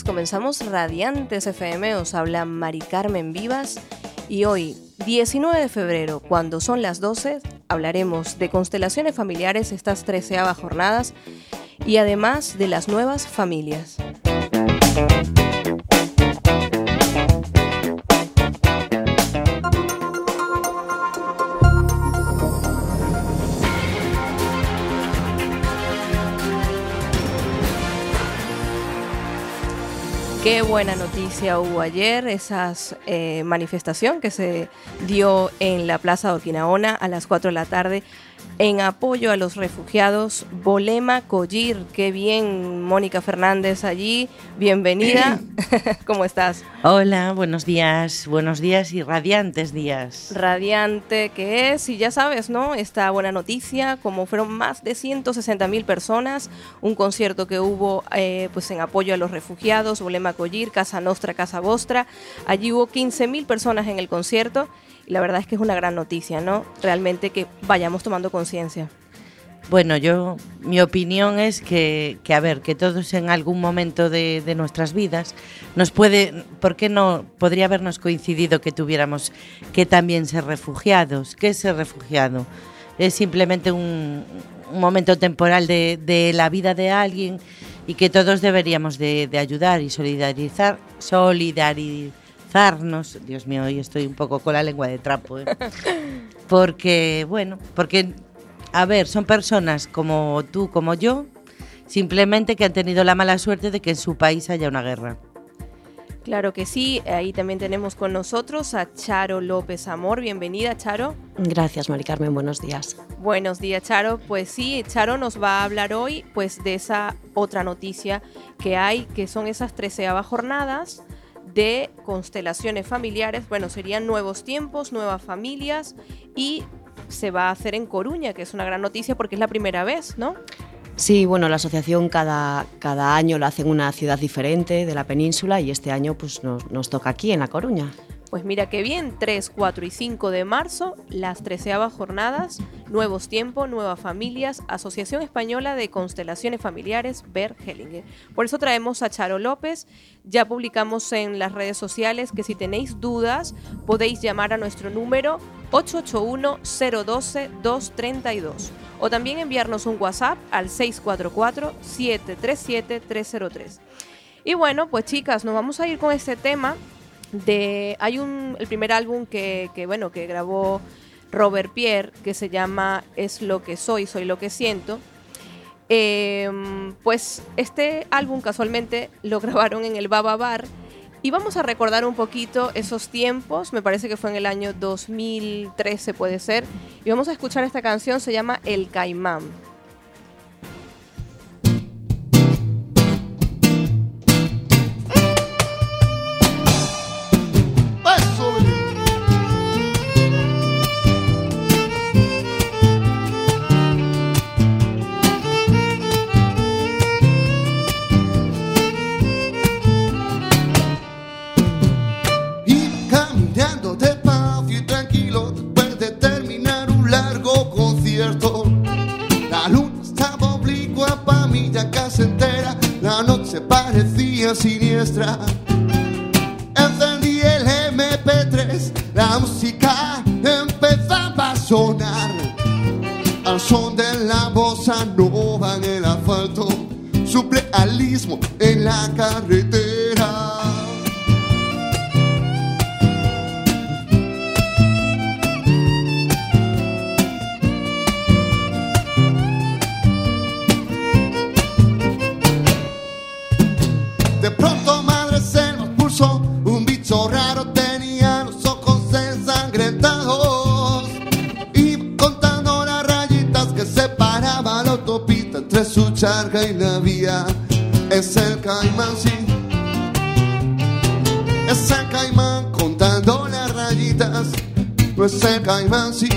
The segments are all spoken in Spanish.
Comenzamos Radiantes FM, os habla Mari Carmen Vivas y hoy, 19 de febrero, cuando son las 12, hablaremos de constelaciones familiares, estas treceavas jornadas y además de las nuevas familias. Qué buena noticia hubo ayer, esa eh, manifestación que se dio en la Plaza de Orquinaona a las 4 de la tarde en apoyo a los refugiados. Bolema Collir, qué bien, Mónica Fernández allí, bienvenida. ¿Cómo estás? Hola, buenos días, buenos días y radiantes días. Radiante que es, y ya sabes, ¿no? Esta buena noticia, como fueron más de 160 mil personas, un concierto que hubo eh, pues en apoyo a los refugiados, Bolema Collir, Casa Nostra, Casa Vostra. Allí hubo 15 mil personas en el concierto la verdad es que es una gran noticia, ¿no? Realmente que vayamos tomando conciencia. Bueno, yo, mi opinión es que, a ver, que todos en algún momento de, nuestras vidas nos puede, ¿por qué no podría habernos coincidido que tuviéramos que también ser refugiados? ¿Qué es ser refugiado? Es simplemente un, momento temporal de, la vida de alguien y que todos deberíamos de, ayudar y solidarizar, solidarizar Dios mío, hoy estoy un poco con la lengua de trapo. ¿eh? Porque, bueno, porque, a ver, son personas como tú, como yo, simplemente que han tenido la mala suerte de que en su país haya una guerra. Claro que sí, ahí también tenemos con nosotros a Charo López Amor. Bienvenida, Charo. Gracias, Mari Carmen, buenos días. Buenos días, Charo. Pues sí, Charo nos va a hablar hoy pues de esa otra noticia que hay, que son esas treceavas jornadas de constelaciones familiares. Bueno, serían nuevos tiempos, nuevas familias y se va a hacer en Coruña, que es una gran noticia porque es la primera vez, ¿no? Sí, bueno, la asociación cada, cada año la hace en una ciudad diferente de la península y este año pues nos, nos toca aquí en La Coruña. Pues mira qué bien, 3, 4 y 5 de marzo, las treceavas jornadas, Nuevos Tiempos, Nuevas Familias, Asociación Española de Constelaciones Familiares, Bert Hellinger. Por eso traemos a Charo López. Ya publicamos en las redes sociales que si tenéis dudas podéis llamar a nuestro número 881-012-232 o también enviarnos un WhatsApp al 644-737-303. Y bueno, pues chicas, nos vamos a ir con este tema de hay un el primer álbum que, bueno que grabó Robert Pierre que se llama Es lo que soy, soy lo que siento. Em, pues este álbum casualmente lo grabaron en el Baba Bar y vamos a recordar un poquito esos tiempos, me parece que fue en el año 2013 puede ser, y vamos a escuchar esta canción, se llama El Caimán. Siniestra. La vía es el caimán, sí. Es el caimán contando las rayitas, no es el caimán, sí.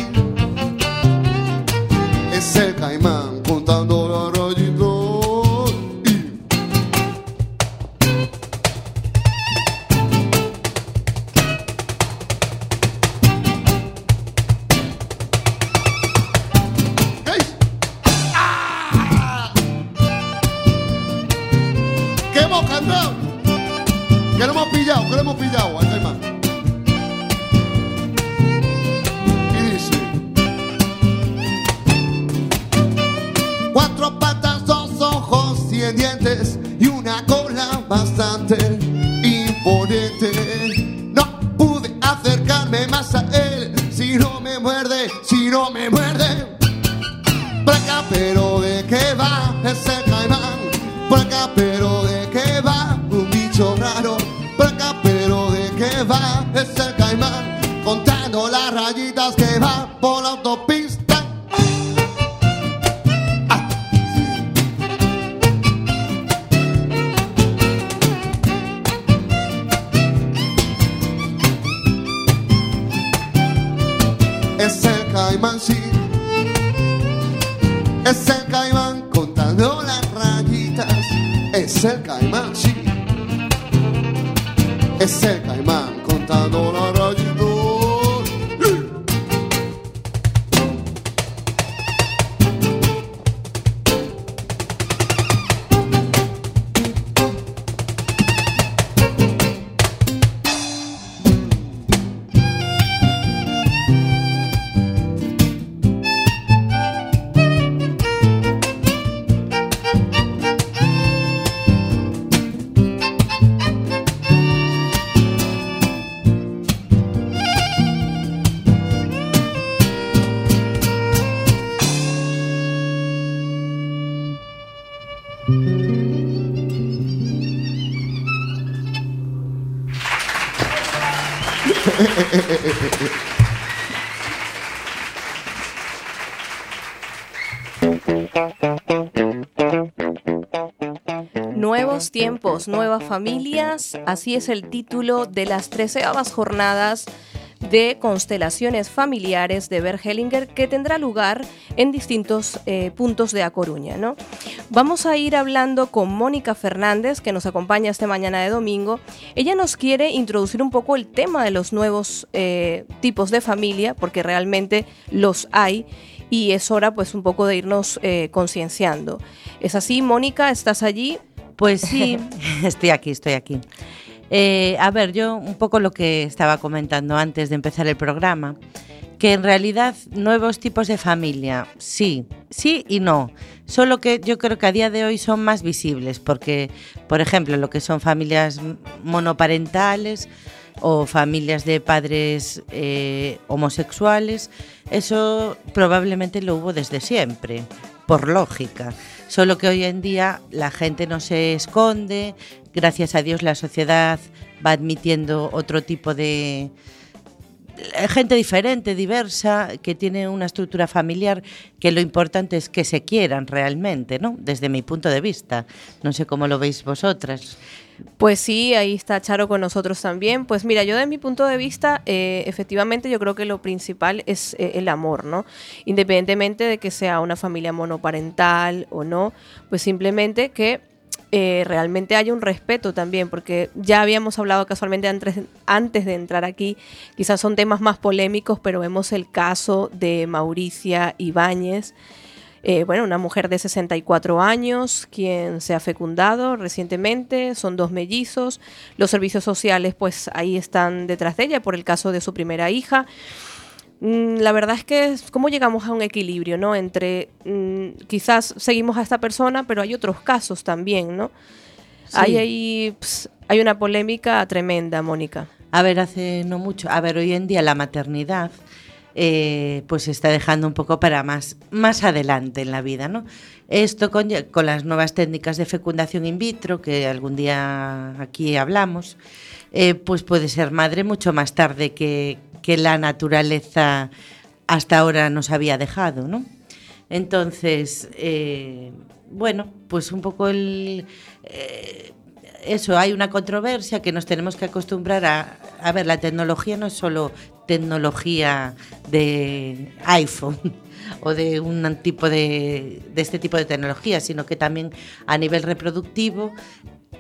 Tiempos, nuevas familias, así es el título de las treceavas jornadas de constelaciones familiares de Bergelinger que tendrá lugar en distintos eh, puntos de A Coruña. ¿no? Vamos a ir hablando con Mónica Fernández, que nos acompaña esta mañana de domingo. Ella nos quiere introducir un poco el tema de los nuevos eh, tipos de familia, porque realmente los hay y es hora pues un poco de irnos eh, concienciando. ¿Es así, Mónica? ¿Estás allí? Pues sí, estoy aquí, estoy aquí. Eh, a ver, yo un poco lo que estaba comentando antes de empezar el programa, que en realidad nuevos tipos de familia, sí, sí y no. Solo que yo creo que a día de hoy son más visibles, porque, por ejemplo, lo que son familias monoparentales o familias de padres eh, homosexuales, eso probablemente lo hubo desde siempre, por lógica. Solo que hoy en día la gente no se esconde, gracias a Dios la sociedad va admitiendo otro tipo de gente diferente, diversa, que tiene una estructura familiar que lo importante es que se quieran realmente, ¿no? Desde mi punto de vista. No sé cómo lo veis vosotras. Pues sí, ahí está Charo con nosotros también. Pues mira, yo de mi punto de vista, eh, efectivamente yo creo que lo principal es eh, el amor, ¿no? Independientemente de que sea una familia monoparental o no, pues simplemente que eh, realmente haya un respeto también, porque ya habíamos hablado casualmente antes, antes de entrar aquí, quizás son temas más polémicos, pero vemos el caso de Mauricia Ibáñez. Eh, bueno, una mujer de 64 años, quien se ha fecundado recientemente, son dos mellizos, los servicios sociales pues ahí están detrás de ella por el caso de su primera hija. Mm, La verdad es que es cómo llegamos a un equilibrio, ¿no? Entre mm, quizás seguimos a esta persona, pero hay otros casos también, ¿no? Sí. Hay ahí ps, hay una polémica tremenda, Mónica. A ver, hace no mucho, a ver, hoy en día la maternidad eh, pues se está dejando un poco para más, más adelante en la vida, ¿no? Esto con, con las nuevas técnicas de fecundación in vitro, que algún día aquí hablamos, eh, pues puede ser madre mucho más tarde que, que la naturaleza hasta ahora nos había dejado, ¿no? Entonces, eh, bueno, pues un poco el... eh, eso, hay una controversia que nos tenemos que acostumbrar a... A ver, la tecnología no es solo tecnología de iPhone o de un tipo de, de este tipo de tecnología, sino que también a nivel reproductivo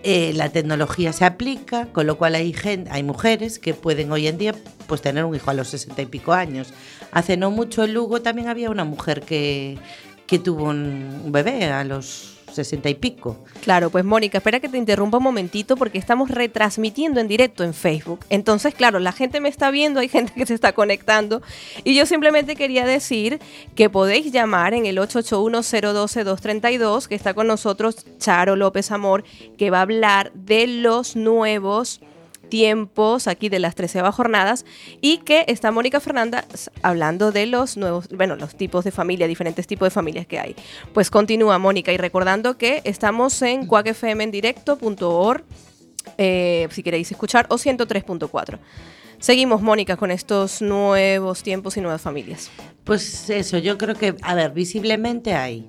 eh, la tecnología se aplica, con lo cual hay, gen- hay mujeres que pueden hoy en día pues, tener un hijo a los sesenta y pico años. Hace no mucho en Lugo también había una mujer que, que tuvo un bebé a los sesenta y pico. Claro, pues Mónica, espera que te interrumpa un momentito porque estamos retransmitiendo en directo en Facebook. Entonces, claro, la gente me está viendo, hay gente que se está conectando y yo simplemente quería decir que podéis llamar en el 881-012-232, que está con nosotros Charo López Amor, que va a hablar de los nuevos tiempos aquí de las treceavas jornadas y que está Mónica Fernanda hablando de los nuevos, bueno, los tipos de familia, diferentes tipos de familias que hay. Pues continúa Mónica y recordando que estamos en cuacfmendirecto.org eh, si queréis escuchar o 103.4. Seguimos, Mónica, con estos nuevos tiempos y nuevas familias. Pues eso, yo creo que, a ver, visiblemente hay.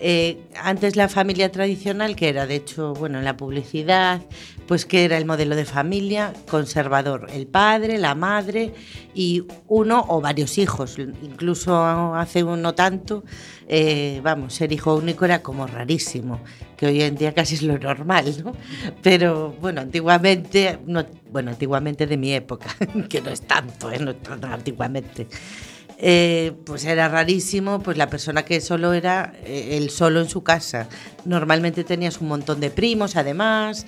Eh, antes la familia tradicional, que era de hecho, bueno, en la publicidad, pues que era el modelo de familia conservador, el padre, la madre y uno o varios hijos. Incluso hace uno tanto, eh, vamos, ser hijo único era como rarísimo, que hoy en día casi es lo normal, ¿no? Pero bueno, antiguamente, no, bueno, antiguamente de mi época, que no es tanto, ¿eh? no es tan antiguamente. Eh, pues era rarísimo, pues la persona que solo era eh, el solo en su casa. Normalmente tenías un montón de primos, además.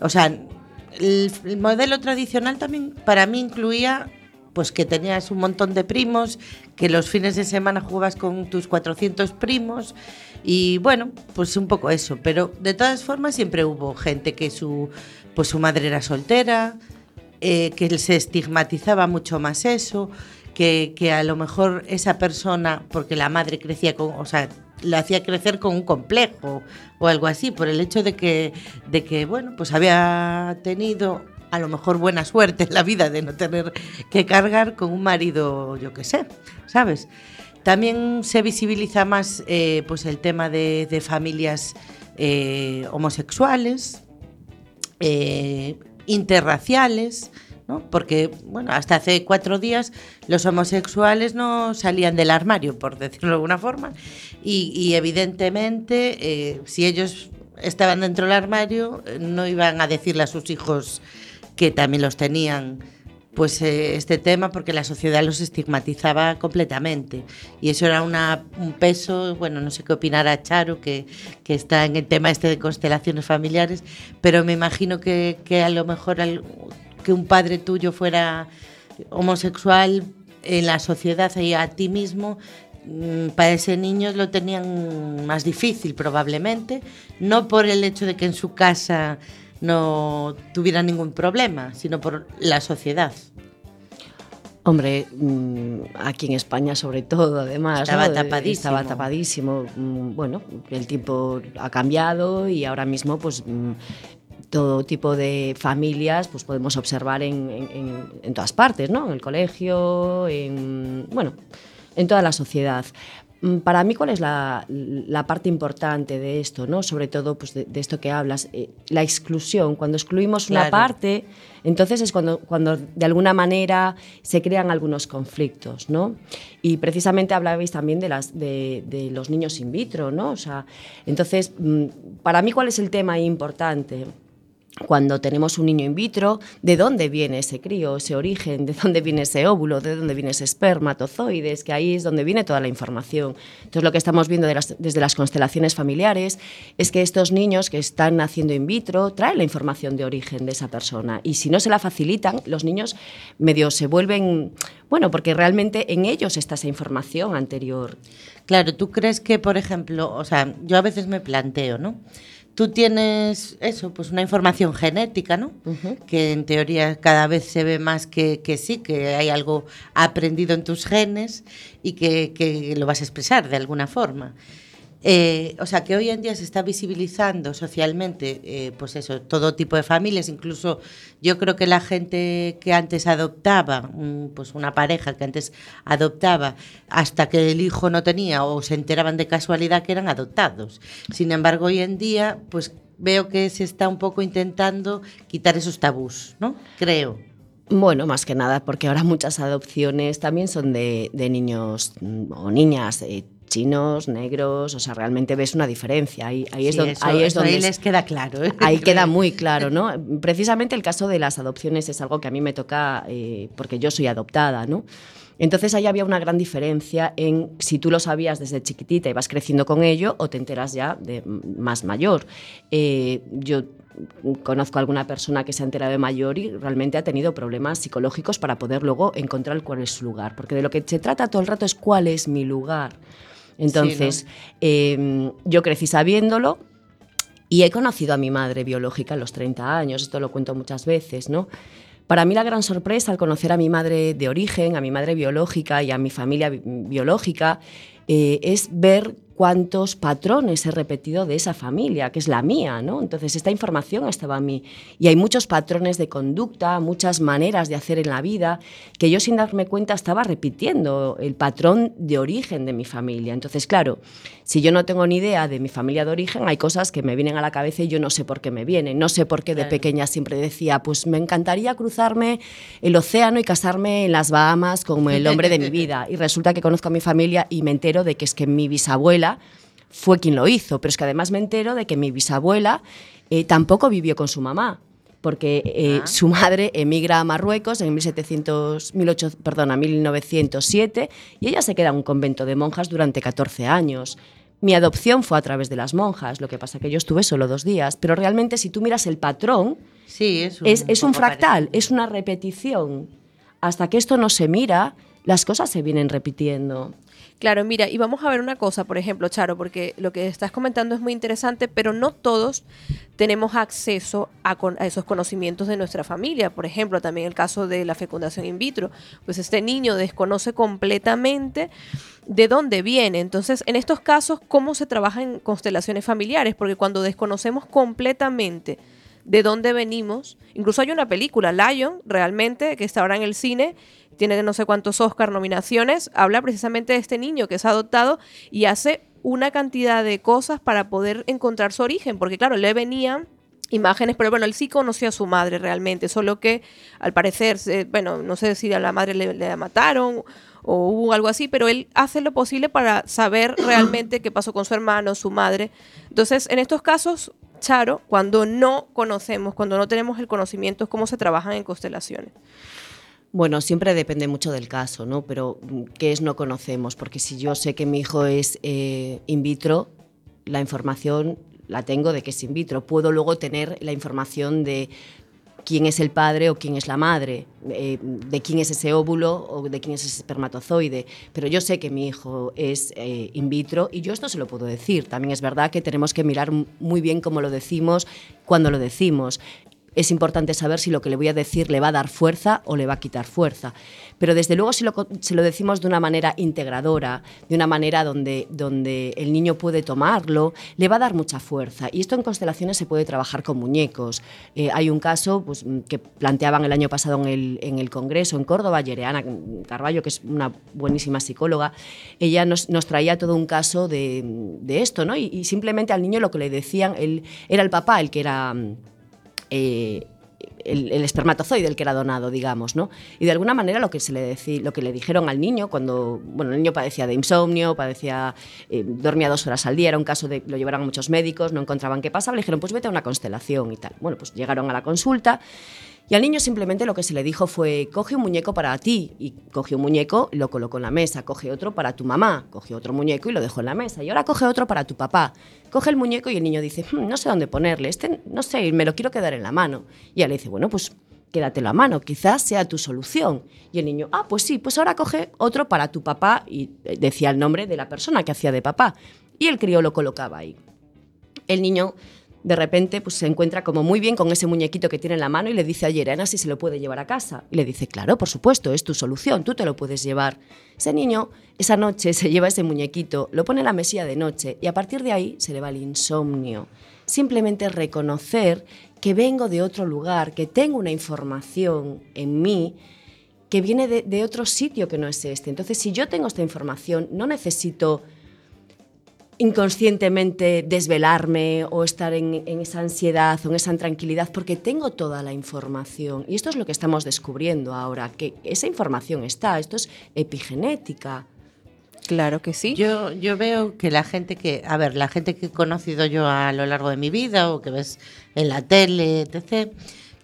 O sea, el, el, modelo tradicional también para mí incluía pues que tenías un montón de primos, que los fines de semana jugabas con tus 400 primos y bueno, pues un poco eso, pero de todas formas siempre hubo gente que su pues su madre era soltera, eh, que se estigmatizaba mucho más eso, que, que, a lo mejor esa persona, porque la madre crecía con, o sea, lo hacía crecer con un complejo o algo así, por el hecho de que, de que bueno, pues había tenido a lo mejor buena suerte en la vida de no tener que cargar con un marido, yo qué sé, ¿sabes? También se visibiliza más eh, pues el tema de, de familias eh, homosexuales, eh, interraciales, ¿no? Porque, bueno, hasta hace cuatro días los homosexuales no salían del armario, por decirlo de alguna forma, y, evidentemente, eh, si ellos estaban dentro del armario, no iban a decirle a sus hijos que también los tenían pues eh, este tema porque la sociedad los estigmatizaba completamente. Y eso era una, un peso, bueno, no sé qué opinará Charo que, que, está en el tema este de constelaciones familiares, pero me imagino que, que a lo mejor al, que un padre tuyo fuera homosexual en la sociedad y a ti mismo para ese niño lo tenían más difícil probablemente, no por el hecho de que en su casa no tuviera ningún problema, sino por la sociedad. Hombre, mm, aquí en España sobre todo, además. Estaba ¿no? tapadísimo. Estaba tapadísimo. Mm, bueno, el tiempo ha cambiado y ahora mismo, pues mm, todo tipo de familias pues podemos observar en, en, en, todas partes, ¿no? En el colegio, en, bueno, en toda la sociedad. Para mí, ¿cuál es la, la, parte importante de esto? ¿no? Sobre todo pues, de, de esto que hablas, eh, la exclusión. Cuando excluimos una claro. parte, entonces es cuando, cuando de alguna manera se crean algunos conflictos. ¿no? Y precisamente hablabais también de, las, de, de los niños in vitro. ¿no? O sea, entonces, para mí, ¿cuál es el tema importante? Cuando tenemos un niño in vitro, de dónde viene ese crío, ese origen, de dónde viene ese óvulo, de dónde viene ese espermatozoides, que ahí es donde viene toda la información. Entonces, lo que estamos viendo desde las constelaciones familiares es que estos niños que están naciendo in vitro traen la información de origen de esa persona y si no se la facilitan, los niños medio se vuelven, bueno, porque realmente en ellos está esa información anterior. Claro, tú crees que, por ejemplo, o sea, yo a veces me planteo, ¿no? Tú tienes eso, pues una información genética, ¿no? Uh -huh. Que en teoría cada vez se ve más que, que, sí, que hay algo aprendido en tus genes y que, que lo vas a expresar de alguna forma. Eh, o sea, que hoy en día se está visibilizando socialmente, eh, pues eso, todo tipo de familias, incluso yo creo que la gente que antes adoptaba, pues una pareja que antes adoptaba, hasta que el hijo no tenía o se enteraban de casualidad que eran adoptados. Sin embargo, hoy en día, pues veo que se está un poco intentando quitar esos tabús, ¿no? Creo. Bueno, más que nada, porque ahora muchas adopciones también son de, de niños mm, o niñas eh, chinos, negros, o sea, realmente ves una diferencia. Ahí, ahí, sí, es, donde, eso, ahí es donde ahí les queda claro. ¿eh? Ahí queda muy claro, ¿no? Precisamente el caso de las adopciones es algo que a mí me toca eh, porque yo soy adoptada, ¿no? Entonces ahí había una gran diferencia en si tú lo sabías desde chiquitita y vas creciendo con ello o te enteras ya de más mayor. Eh, yo conozco a alguna persona que se ha enterado de mayor y realmente ha tenido problemas psicológicos para poder luego encontrar cuál es su lugar, porque de lo que se trata todo el rato es cuál es mi lugar. Entonces, Sí, eh, yo crecí sabiéndolo y he conocido a mi madre biológica a los 30 años, esto lo cuento muchas veces, ¿no? Para mí la gran sorpresa al conocer a mi madre de origen, a mi madre biológica y a mi familia bi- biológica, eh, es ver cuántos patrones he repetido de esa familia, que es la mía, ¿no? Entonces esta información estaba en mí y hay muchos patrones de conducta, muchas maneras de hacer en la vida que yo sin darme cuenta estaba repitiendo el patrón de origen de mi familia. Entonces, claro, si yo no tengo ni idea de mi familia de origen, hay cosas que me vienen a la cabeza y yo no sé por qué me vienen. No sé por qué de Claro. pequeña siempre decía, pues me encantaría cruzarme el océano y casarme en las Bahamas con el hombre de mi vida. Y resulta que conozco a mi familia y me entero de que es que mi bisabuela fue quien lo hizo, pero es que además me entero de que mi bisabuela eh, tampoco vivió con su mamá. Porque eh, Ah. su madre emigra a Marruecos en 1700, 18 perdona, 1907 y ella se queda en un convento de monjas durante 14 años. Mi adopción fue a través de las monjas, lo que pasa que yo estuve solo dos días, pero realmente si tú miras el patrón, Sí, es un, es, es un poco fractal, parecido. es una repetición. Hasta que esto no se mira, las cosas se vienen repitiendo. Claro, mira, y vamos a ver una cosa, por ejemplo, Charo, porque lo que estás comentando es muy interesante, pero no todos tenemos acceso a, con- a esos conocimientos de nuestra familia. Por ejemplo, también el caso de la fecundación in vitro. Pues este niño desconoce completamente de dónde viene. Entonces, en estos casos, ¿cómo se trabaja en constelaciones familiares? Porque cuando desconocemos completamente de dónde venimos. Incluso hay una película, Lion, realmente, que está ahora en el cine, tiene no sé cuántos Oscar nominaciones, habla precisamente de este niño que es adoptado y hace una cantidad de cosas para poder encontrar su origen, porque claro, le venían imágenes, pero bueno, él sí conoció a su madre realmente, solo que al parecer, se- bueno, no sé si a la madre le, le mataron o hubo algo así, pero él hace lo posible para saber realmente qué pasó con su hermano, su madre. Entonces, en estos casos, Charo, cuando no conocemos, cuando no tenemos el conocimiento, es cómo se trabajan en constelaciones. Bueno, siempre depende mucho del caso, ¿no? Pero mm, ¿qué es no conocemos? Porque si yo sé que mi hijo es eh, in vitro, la información la tengo de que es in vitro. Puedo luego tener la información de quién es el padre o quién es la madre, eh, de quién es ese óvulo o de quién es ese espermatozoide. Pero yo sé que mi hijo es eh, in vitro y yo esto se lo puedo decir. También es verdad que tenemos que mirar muy bien cómo lo decimos, cuando lo decimos. Es importante saber si lo que le voy a decir le va a dar fuerza o le va a quitar fuerza. Pero desde luego si lo, si lo decimos de una manera integradora, de una manera donde, donde el niño puede tomarlo, le va a dar mucha fuerza. Y esto en constelaciones se puede trabajar con muñecos. Eh, hay un caso pues, mm, que planteaban el año pasado en el, en el Congreso en Córdoba, Yereana Carballo, que es una buenísima psicóloga, ella nos, nos traía todo un caso de, de esto, ¿no? Y, y simplemente al niño lo que le decían, él, era el papá el que era... eh, el, el espermatozoide el que era donado, digamos, ¿no? Y de alguna manera lo que, se le decí- lo que le dijeron al niño cuando, bueno, el niño padecía de insomnio, padecía, eh, dormía dos horas al día, era un caso de, lo llevaron a muchos médicos, no encontraban qué pasaba, le dijeron, pues vete a una constelación y tal. Bueno, pues llegaron a la consulta y al niño simplemente lo que se le dijo fue, coge un muñeco para ti. Y cogió un muñeco, lo colocó en la mesa. Coge otro para tu mamá. Cogió otro muñeco y lo dejó en la mesa. Y ahora coge otro para tu papá. Coge el muñeco y el niño dice, "Hmm, no sé dónde ponerle. Este, no sé, me lo quiero quedar en la mano. Y ella le dice, bueno, pues quédatelo a mano, quizás sea tu solución. Y el niño, ah, pues sí, pues ahora coge otro para tu papá. Y eh, decía el nombre de la persona que hacía de papá. Y el crío lo colocaba ahí el niño de repente pues, se encuentra como muy bien con ese muñequito que tiene en la mano y le dice a Yerena si se lo puede llevar a casa. Y le dice, claro, por supuesto, es tu solución, tú te lo puedes llevar. Ese niño esa noche se lleva ese muñequito, lo pone en la mesilla de noche y a partir de ahí se le va el insomnio. Simplemente reconocer que vengo de otro lugar, que tengo una información en mí que viene de, de otro sitio que no es este. Entonces, si yo tengo esta información, no necesito inconscientemente desvelarme o estar en, en esa ansiedad o en esa intranquilidad porque tengo toda la información. Y esto es lo que estamos descubriendo ahora, que esa información está, esto es epigenética. Claro que sí. Yo, yo veo que la gente que, a ver, la gente que he conocido yo a lo largo de mi vida o que ves en la tele, etc.,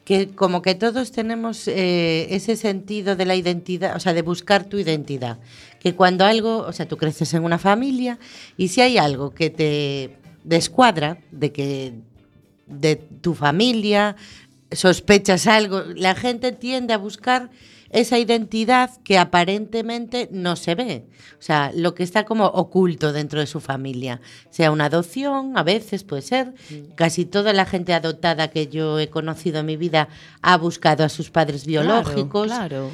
que como que todos tenemos eh, ese sentido de la identidad, o sea, de buscar tu identidad. Que cuando algo, o sea, tú creces en una familia y si hay algo que te descuadra de que de tu familia sospechas algo, la gente tiende a buscar esa identidad que aparentemente no se ve. O sea, lo que está como oculto dentro de su familia. Sea una adopción, a veces puede ser. Casi toda la gente adoptada que yo he conocido en mi vida ha buscado a sus padres biológicos. Claro.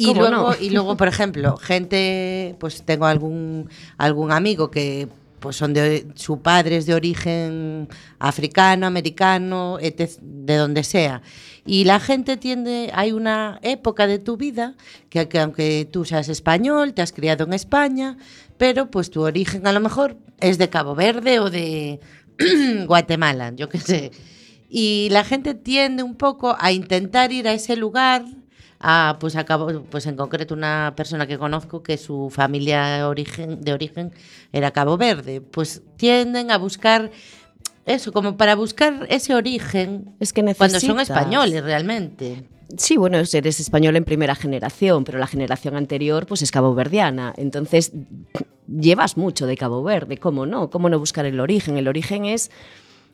Y luego, y luego, por ejemplo, gente, pues tengo algún, algún amigo que pues son de su padre es de origen africano, americano, de donde sea. Y la gente tiende, hay una época de tu vida que, que, aunque tú seas español, te has criado en España, pero pues tu origen a lo mejor es de Cabo Verde o de Guatemala, yo qué sé. Y la gente tiende un poco a intentar ir a ese lugar a, pues acabo, pues en concreto una persona que conozco que su familia origen, de origen era Cabo Verde, pues tienden a buscar eso, como para buscar ese origen es que cuando son españoles realmente. Sí, bueno, eres español en primera generación, pero la generación anterior pues es caboverdiana. Entonces, llevas mucho de Cabo Verde, ¿cómo no? ¿Cómo no buscar el origen? El origen es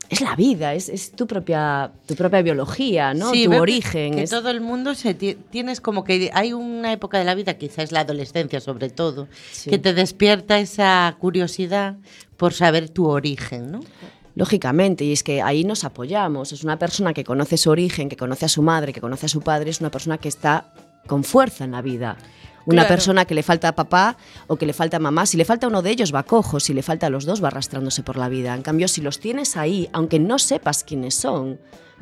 es la vida, es, es, tu, propia, tu propia biología, ¿no? Sí, tu origen. Que es... todo el mundo se tienes como que hay una época de la vida, quizás la adolescencia sobre todo, sí. que te despierta esa curiosidad por saber tu origen, ¿no? Lógicamente, y es que ahí nos apoyamos. Es una persona que conoce su origen, que conoce a su madre, que conoce a su padre, es una persona que está con fuerza en la vida. Una claro. persona que le falta a papá o que le falta a mamá, si le falta uno de ellos va cojo, si le falta a los dos va arrastrándose por la vida. En cambio, si los tienes ahí, aunque no sepas quiénes son,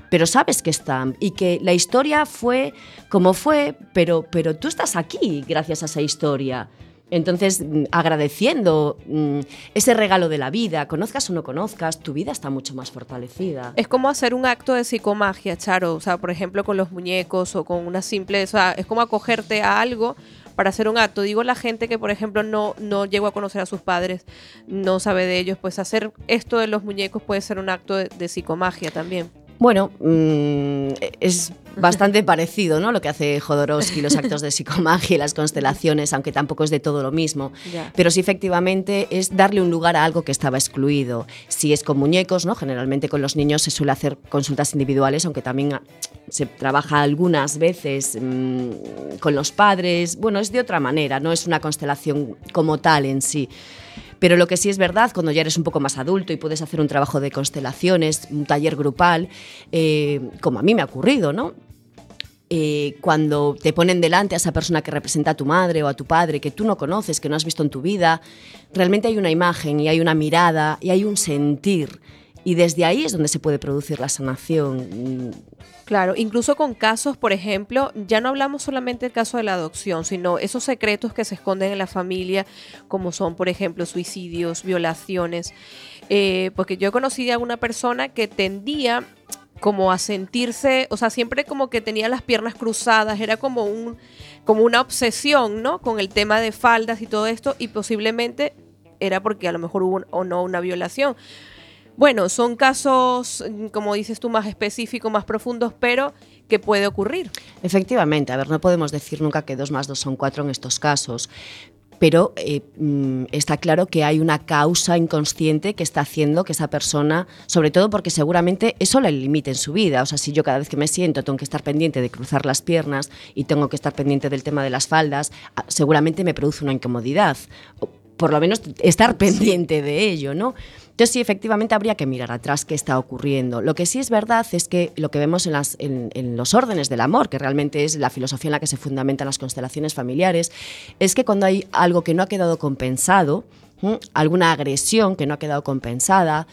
pero sabes que están y que la historia fue como fue, pero, pero tú estás aquí gracias a esa historia. Entonces, mm, agradeciendo mmm, ese regalo de la vida, conozcas o no conozcas, tu vida está mucho más fortalecida. Es como hacer un acto de psicomagia, Charo. O sea, por ejemplo, con los muñecos o con una simple. O sea, es como acogerte a algo para hacer un acto. Digo la gente que, por ejemplo, no, no llegó a conocer a sus padres, no sabe de ellos, pues hacer esto de los muñecos puede ser un acto de, de psicomagia también. Bueno, mmm, es bastante parecido, ¿no? Lo que hace Jodorowsky, los actos de psicomagia y las constelaciones, aunque tampoco es de todo lo mismo. Pero sí, efectivamente, es darle un lugar a algo que estaba excluido. Si es con muñecos, ¿no? Generalmente con los niños se suele hacer consultas individuales, aunque también se trabaja algunas veces mmm, con los padres. Bueno, es de otra manera, no es una constelación como tal en sí. Pero lo que sí es verdad, cuando ya eres un poco más adulto y puedes hacer un trabajo de constelaciones, un taller grupal, eh, como a mí me ha ocurrido, ¿no? Eh, cuando te ponen delante a esa persona que representa a tu madre o a tu padre, que tú no conoces, que no has visto en tu vida, realmente hay una imagen y hay una mirada y hay un sentir. Y desde ahí es donde se puede producir la sanación. Claro, incluso con casos, por ejemplo, ya no hablamos solamente del caso de la adopción, sino esos secretos que se esconden en la familia, como son, por ejemplo, suicidios, violaciones. Eh, porque yo conocí a una persona que tendía como a sentirse, o sea, siempre como que tenía las piernas cruzadas, era como un como una obsesión, ¿no? Con el tema de faldas y todo esto y posiblemente era porque a lo mejor hubo o no una violación. Bueno, son casos, como dices tú, más específicos, más profundos, pero que puede ocurrir. Efectivamente, a ver, no podemos decir nunca que dos más dos son cuatro en estos casos, pero eh, está claro que hay una causa inconsciente que está haciendo que esa persona, sobre todo porque seguramente eso le limite en su vida. O sea, si yo cada vez que me siento tengo que estar pendiente de cruzar las piernas y tengo que estar pendiente del tema de las faldas, ah, seguramente me produce una incomodidad. O por lo menos estar pendiente de ello, ¿no? Entonces sí, efectivamente habría que mirar atrás qué está ocurriendo. Lo que sí es verdad es que lo que vemos en, en, los órdenes del amor, que realmente es la filosofía en la que se fundamentan las constelaciones familiares, es que cuando hay algo que no ha quedado compensado, alguna agresión que no ha quedado compensada,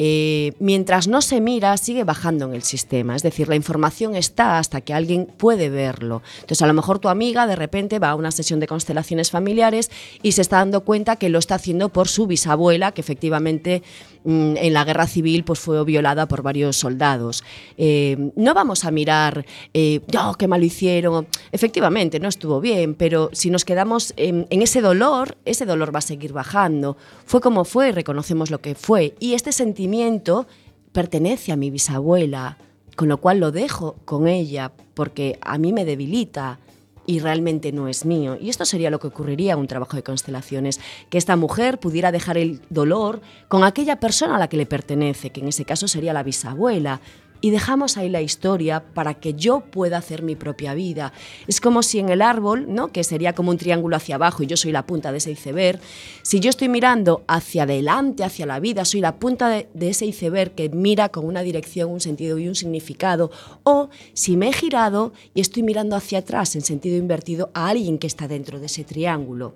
eh, mientras no se mira, sigue bajando en el sistema. Es decir, la información está hasta que alguien puede verlo. Entonces, a lo mejor tu amiga de repente va a una sesión de constelaciones familiares y se está dando cuenta que lo está haciendo por su bisabuela, que efectivamente en la guerra civil pues, fue violada por varios soldados. Eh, no vamos a mirar, eh, oh, qué mal hicieron. Efectivamente, no estuvo bien, pero si nos quedamos en, en ese dolor, ese dolor va a seguir bajando. Fue como fue, reconocemos lo que fue. Y este sentimiento pertenece a mi bisabuela. con lo cual lo dejo con ella porque a mí me debilita y realmente no es mío. Y esto sería lo que ocurriría en un trabajo de constelaciones, que esta mujer pudiera dejar el dolor con aquella persona a la que le pertenece, que en ese caso sería la bisabuela, y dejamos ahí la historia para que yo pueda hacer mi propia vida. Es como si en el árbol, ¿no? que sería como un triángulo hacia abajo y yo soy la punta de ese iceberg, si yo estoy mirando hacia adelante, hacia la vida, soy la punta de, de ese iceberg que mira con una dirección, un sentido y un significado, o si me he girado y estoy mirando hacia atrás en sentido invertido a alguien que está dentro de ese triángulo.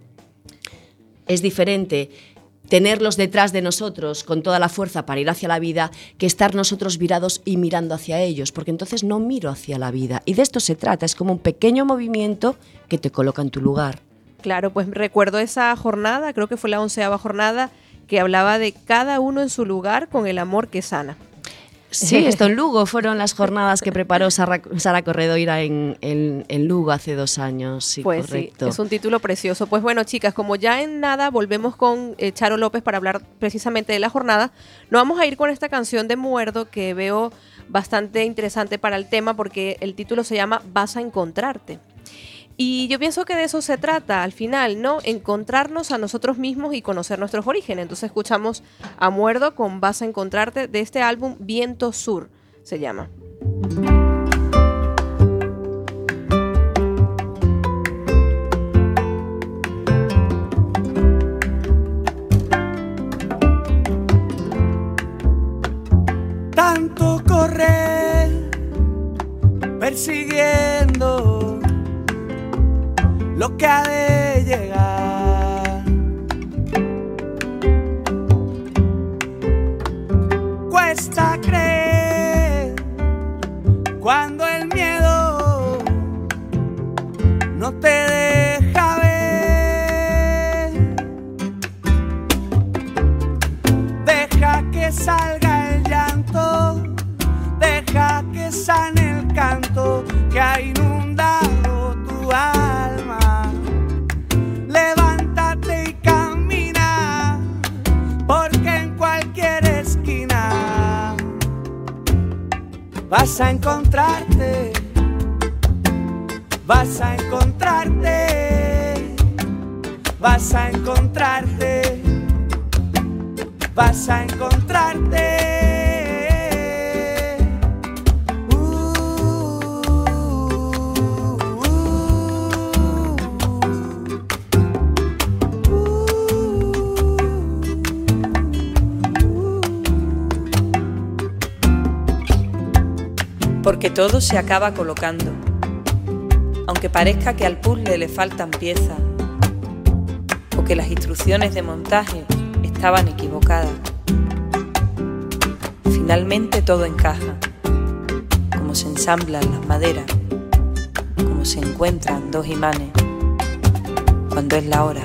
Es diferente tenerlos detrás de nosotros con toda la fuerza para ir hacia la vida que estar nosotros virados y mirando hacia ellos, porque entonces no miro hacia la vida. Y de esto se trata, es como un pequeño movimiento que te coloca en tu lugar. Claro, pues recuerdo esa jornada, creo que fue la onceava jornada, que hablaba de cada uno en su lugar con el amor que sana. Sí, esto en Lugo fueron las jornadas que preparó Sara, Sara Corredoira en, en, en, Lugo hace dos años. Sí, pues correcto. sí, es un título precioso. Pues bueno, chicas, como ya en nada volvemos con eh, Charo López para hablar precisamente de la jornada, nos vamos a ir con esta canción de Muerdo que veo bastante interesante para el tema porque el título se llama Vas a encontrarte. Y yo pienso que de eso se trata al final, ¿no? Encontrarnos a nosotros mismos y conocer nuestros orígenes. Entonces escuchamos a Muerdo con Vas a encontrarte de este álbum Viento Sur, se llama. Tanto correr, persiguiendo lo que ha de llegar. Cuesta creer cuando el miedo no te deja ver. Deja que salga el llanto, deja que sane el canto que ha inundado vas a encontrarte, vas a encontrarte, vas a encontrarte, vas a encontrarte. Porque todo se acaba colocando, aunque parezca que al puzzle le faltan piezas o que las instrucciones de montaje estaban equivocadas. Finalmente todo encaja, como se ensamblan las maderas, como se encuentran dos imanes. Cuando es la hora,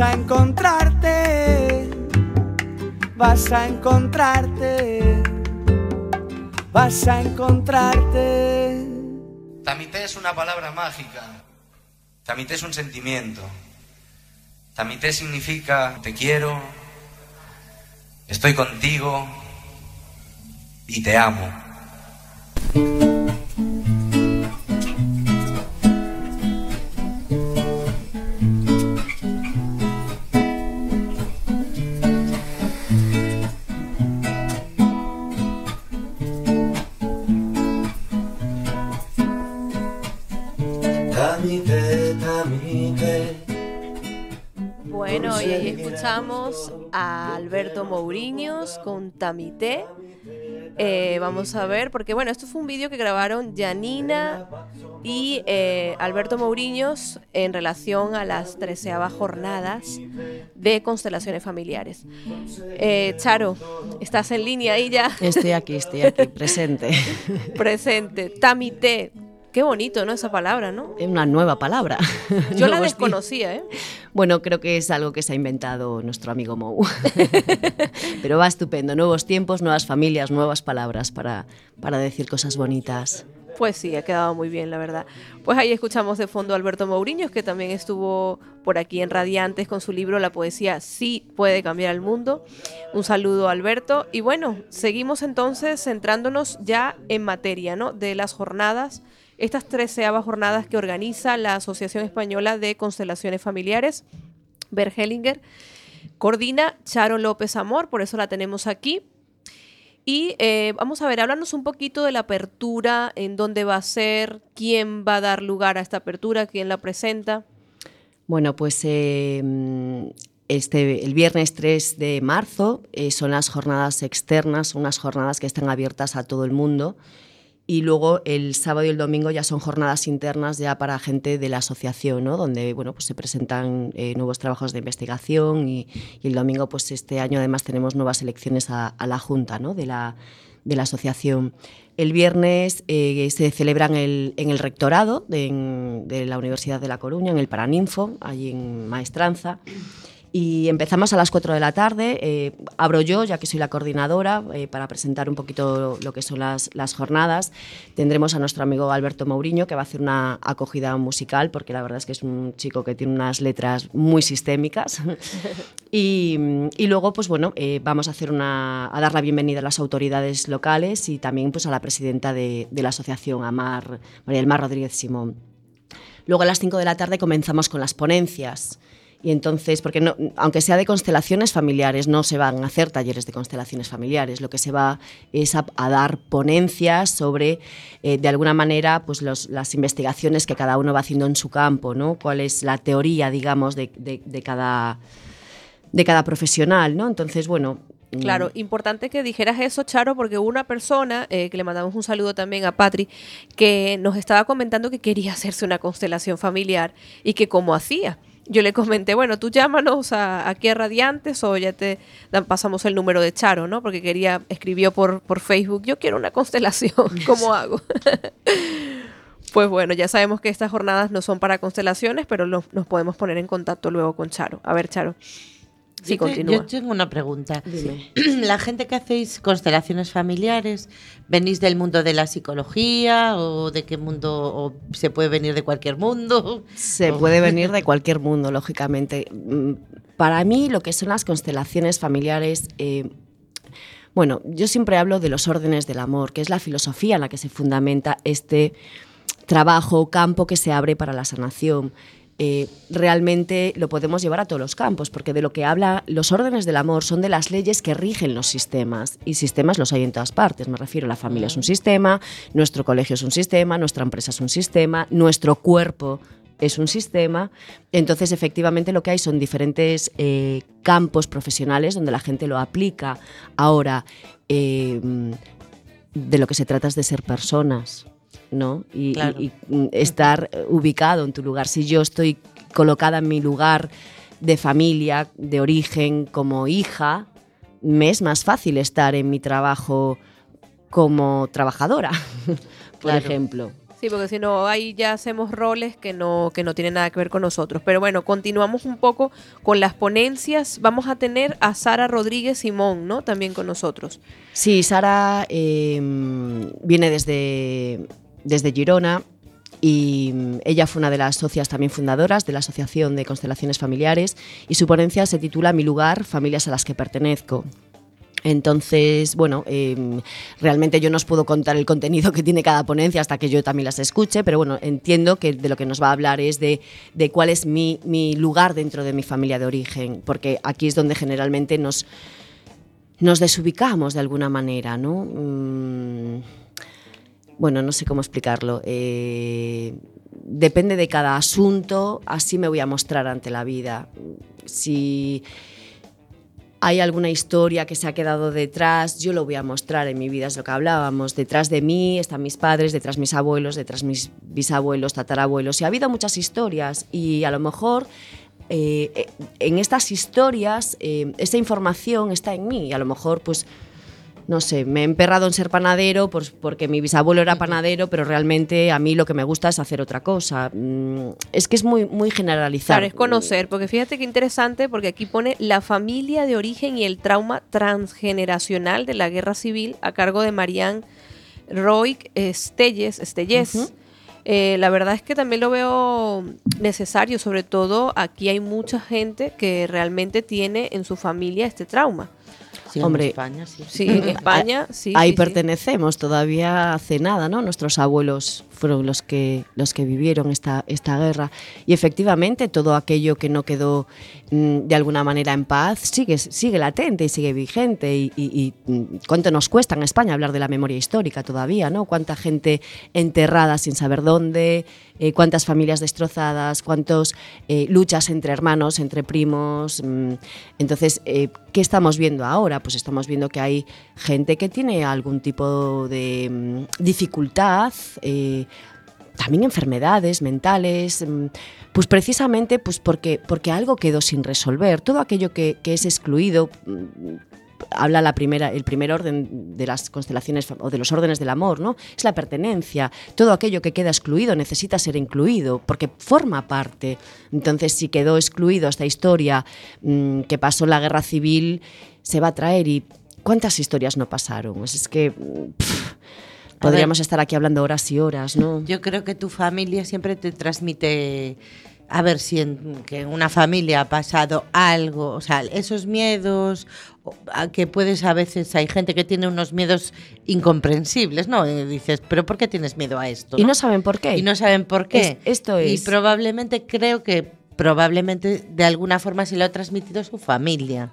a encontrarte, vas a encontrarte, vas a encontrarte. Tamité es una palabra mágica. Tamité es un sentimiento. Tamité significa te quiero, estoy contigo y te amo. Alberto Mouriños con Tamité. Eh, vamos a ver, porque bueno, esto fue un vídeo que grabaron Janina y eh, Alberto Mouriños en relación a las treceavas jornadas de constelaciones familiares. Eh, Charo, ¿estás en línea ahí ya? Estoy aquí, estoy aquí, presente. Presente. Tamité. Qué bonito, ¿no? Esa palabra, ¿no? Es una nueva palabra. Yo la desconocía, ¿eh? Bueno, creo que es algo que se ha inventado nuestro amigo Mou. Pero va estupendo. Nuevos tiempos, nuevas familias, nuevas palabras para, para decir cosas bonitas. Pues sí, ha quedado muy bien, la verdad. Pues ahí escuchamos de fondo a Alberto Mouriños, que también estuvo por aquí en Radiantes con su libro La poesía sí puede cambiar el mundo. Un saludo Alberto. Y bueno, seguimos entonces centrándonos ya en materia, ¿no? De las jornadas, estas treceavas jornadas que organiza la Asociación Española de Constelaciones Familiares, Bergelinger. Coordina Charo López Amor, por eso la tenemos aquí. Y eh, vamos a ver, háblanos un poquito de la apertura, en dónde va a ser, quién va a dar lugar a esta apertura, quién la presenta. Bueno, pues eh, este, el viernes 3 de marzo eh, son las jornadas externas, unas jornadas que están abiertas a todo el mundo. Y luego el sábado y el domingo ya son jornadas internas ya para gente de la asociación, ¿no? donde bueno, pues se presentan eh, nuevos trabajos de investigación y, el domingo pues este año además tenemos nuevas elecciones a, la Junta ¿no? de, la, de la asociación. El viernes eh, se celebra en el, en el rectorado de, la Universidad de La Coruña, en el Paraninfo, allí en Maestranza. Y empezamos a las 4 de la tarde. Eh, abro yo, ya que soy la coordinadora, eh, para presentar un poquito lo que son las, las, jornadas. Tendremos a nuestro amigo Alberto Mourinho, que va a hacer una acogida musical, porque la verdad es que es un chico que tiene unas letras muy sistémicas. y, y, luego, pues bueno, eh, vamos a, hacer una, a dar la bienvenida a las autoridades locales y también pues, a la presidenta de, de la asociación, a Mar, María del Mar Rodríguez Simón. Luego a las 5 de la tarde comenzamos con las ponencias. Y entonces, porque no, aunque sea de constelaciones familiares, no se van a hacer talleres de constelaciones familiares, lo que se va es a, dar ponencias sobre, eh, de alguna manera, pues las investigaciones que cada uno va haciendo en su campo, ¿no? Cuál es la teoría, digamos, de, cada, de cada profesional, ¿no? Entonces, bueno, Claro, importante que dijeras eso, Charo, porque una persona, eh, que le mandamos un saludo también a Patri, que nos estaba comentando que quería hacerse una constelación familiar y que cómo hacía. Yo le comenté, bueno, tú llámanos a, aquí a Radiantes o ya te dan, pasamos el número de Charo, ¿no? Porque quería, escribió por, por Facebook, yo quiero una constelación, ¿cómo hago? pues bueno, ya sabemos que estas jornadas no son para constelaciones, pero lo, nos podemos poner en contacto luego con Charo. A ver, Charo. Sí, yo, continúa. yo tengo una pregunta. La gente que hacéis constelaciones familiares, ¿venís del mundo de la psicología o de qué mundo? ¿O se puede venir de cualquier mundo? Se o... puede venir de cualquier mundo, lógicamente. Para mí, lo que son las constelaciones familiares. Eh, bueno, yo siempre hablo de los órdenes del amor, que es la filosofía en la que se fundamenta este trabajo, campo que se abre para la sanación eh, realmente lo podemos llevar a todos los campos, porque de lo que habla los órdenes del amor son de las leyes que rigen los sistemas, y sistemas los hay en todas partes, me refiero, la familia es un sistema, nuestro colegio es un sistema, nuestra empresa es un sistema, nuestro cuerpo es un sistema, entonces efectivamente lo que hay son diferentes eh, campos profesionales donde la gente lo aplica. Ahora, eh, de lo que se trata es de ser personas, ¿no? Y, claro. y, y, estar ubicado en tu lugar. Si yo estoy colocada en mi lugar de familia, de origen, como hija, me es más fácil estar en mi trabajo como trabajadora, por claro. ejemplo. Sí, porque si no, ahí ya hacemos roles que no, que no tienen nada que ver con nosotros. Pero bueno, continuamos un poco con las ponencias. Vamos a tener a Sara Rodríguez Simón, ¿no? También con nosotros. Sí, Sara eh, viene desde, desde Girona y ella fue una de las socias también fundadoras de la Asociación de Constelaciones Familiares y su ponencia se titula Mi lugar, familias a las que pertenezco. Entonces, bueno, eh, realmente yo no os puedo contar el contenido que tiene cada ponencia hasta que yo también las escuche, pero bueno, entiendo que de lo que nos va a hablar es de, de cuál es mi, mi, lugar dentro de mi familia de origen, porque aquí es donde generalmente nos, nos desubicamos de alguna manera, ¿no? Mm, bueno, no sé cómo explicarlo. Eh, depende de cada asunto, así me voy a mostrar ante la vida. Si hay alguna historia que se ha quedado detrás, yo lo voy a mostrar en mi vida, es lo que hablábamos. Detrás de mí están mis padres, detrás mis abuelos, detrás mis bisabuelos, tatarabuelos. Y ha habido muchas historias y a lo mejor eh, en estas historias eh, esa información está en mí y a lo mejor pues no sé, me he emperrado en ser panadero pues, porque mi bisabuelo era panadero, pero realmente a mí lo que me gusta es hacer otra cosa. Mm, es que es muy, muy generalizado. Claro, es conocer, porque fíjate qué interesante, porque aquí pone la familia de origen y el trauma transgeneracional de la guerra civil a cargo de Marianne Roy Estelles, Estelles. Uh -huh. Eh, la verdad es que también lo veo necesario, sobre todo aquí hay mucha gente que realmente tiene en su familia este trauma. Sí, Hombre, en España sí. Sí, en España sí. Ahí sí, pertenecemos, todavía hace nada, ¿no? Nuestros abuelos fueron los que, los que vivieron esta, esta guerra. Y efectivamente, todo aquello que no quedó mm, de alguna manera en paz sigue, sigue latente y sigue vigente. Y, mm, cuánto nos cuesta en España hablar de la memoria histórica todavía, ¿no? Cuánta gente enterrada sin saber dónde, eh, cuántas familias destrozadas, cuántas eh, luchas entre hermanos, entre primos. Mm, entonces, eh, ¿qué estamos viendo ahora? Pues estamos viendo que hay gente que tiene algún tipo de dificultad. También enfermedades mentales, mm, pues precisamente pues porque, porque algo quedó sin resolver. Todo aquello que, es excluido, mm, habla la primera, el primer orden de las constelaciones o de los órdenes del amor, ¿no? Es la pertenencia. Todo aquello que queda excluido necesita ser incluido porque forma parte. Entonces, si quedó excluido esta historia mmm, que pasó la guerra civil, se va a traer y ¿cuántas historias no pasaron? Pues es que podríamos ver, estar aquí hablando horas y horas, ¿no? Yo creo que tu familia siempre te transmite a ver si en, que una familia ha pasado algo, o sea, esos miedos a que puedes a veces hay gente que tiene unos miedos incomprensibles, ¿no? Y dices, pero ¿por qué tienes miedo a esto? Y no, saben por qué. Y no saben por qué. Es, esto es. Y probablemente creo que probablemente de alguna forma se lo ha transmitido su familia.